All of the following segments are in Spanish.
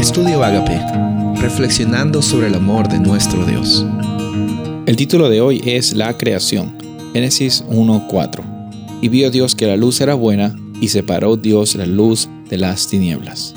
Estudio Agape, reflexionando sobre el amor de nuestro Dios. El título de hoy es La creación, Génesis 1:4. Y vio Dios que la luz era buena, y separó Dios la luz de las tinieblas.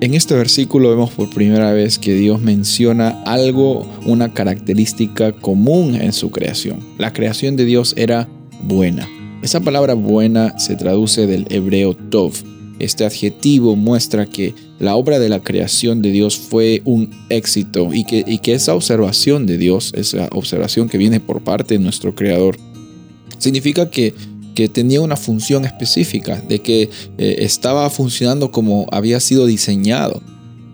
En este versículo vemos por primera vez que Dios menciona algo, una característica común en su creación. La creación de Dios era buena. Esa palabra buena se traduce del hebreo tov. Este adjetivo muestra que la obra de la creación de Dios fue un éxito y que, esa observación de Dios, esa observación que viene por parte de nuestro Creador, significa que tenía una función específica, de que eh, estaba funcionando como había sido diseñado.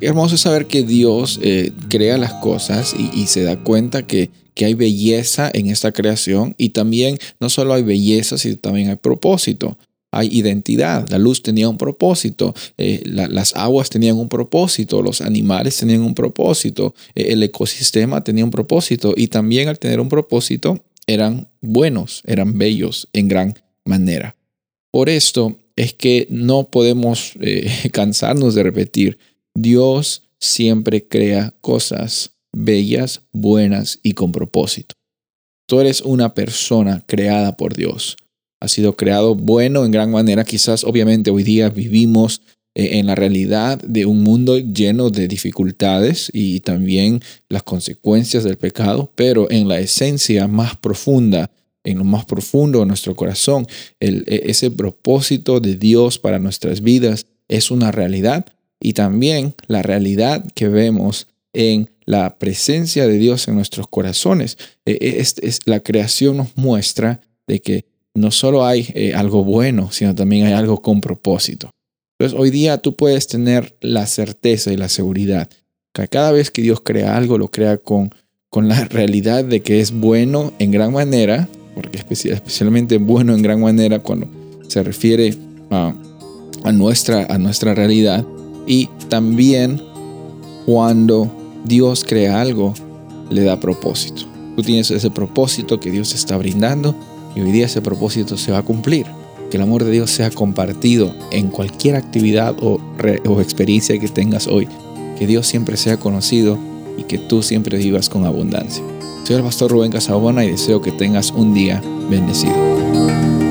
Hermoso saber que Dios eh, crea las cosas y, se da cuenta que, que, hay belleza en esta creación y también no solo hay belleza, sino también hay propósito. Hay identidad, la luz tenía un propósito, eh, las aguas tenían un propósito, los animales tenían un propósito, el ecosistema tenía un propósito y también al tener un propósito eran buenos, eran bellos en gran manera. Por esto es que no podemos eh, cansarnos de repetir, Dios siempre crea cosas bellas, buenas y con propósito. Tú eres una persona creada por Dios. Ha sido creado bueno en gran manera. Quizás obviamente hoy día vivimos eh, en la realidad de un mundo lleno de dificultades y también las consecuencias del pecado, pero en la esencia más profunda en lo más profundo de nuestro corazón, e, ese propósito de Dios para nuestras vidas es una realidad y también la realidad que vemos en la presencia de Dios en nuestros corazones. E, e, es, la creación nos muestra de que no solo hay eh, algo bueno, sino también hay algo con propósito. Entonces hoy día tú puedes tener la certeza y la seguridad que cada vez que Dios crea algo, lo crea con, con la realidad de que es bueno en gran manera porque es especialmente bueno en gran manera cuando se refiere a, nuestra, a nuestra realidad y también cuando Dios crea algo, le da propósito. Tú tienes ese propósito que Dios está brindando y hoy día ese propósito se va a cumplir. Que el amor de Dios sea compartido en cualquier actividad o, experiencia que tengas hoy. Que Dios siempre sea conocido y que tú siempre vivas con abundancia. Soy el pastor Rubén Casabona y deseo que tengas un día bendecido.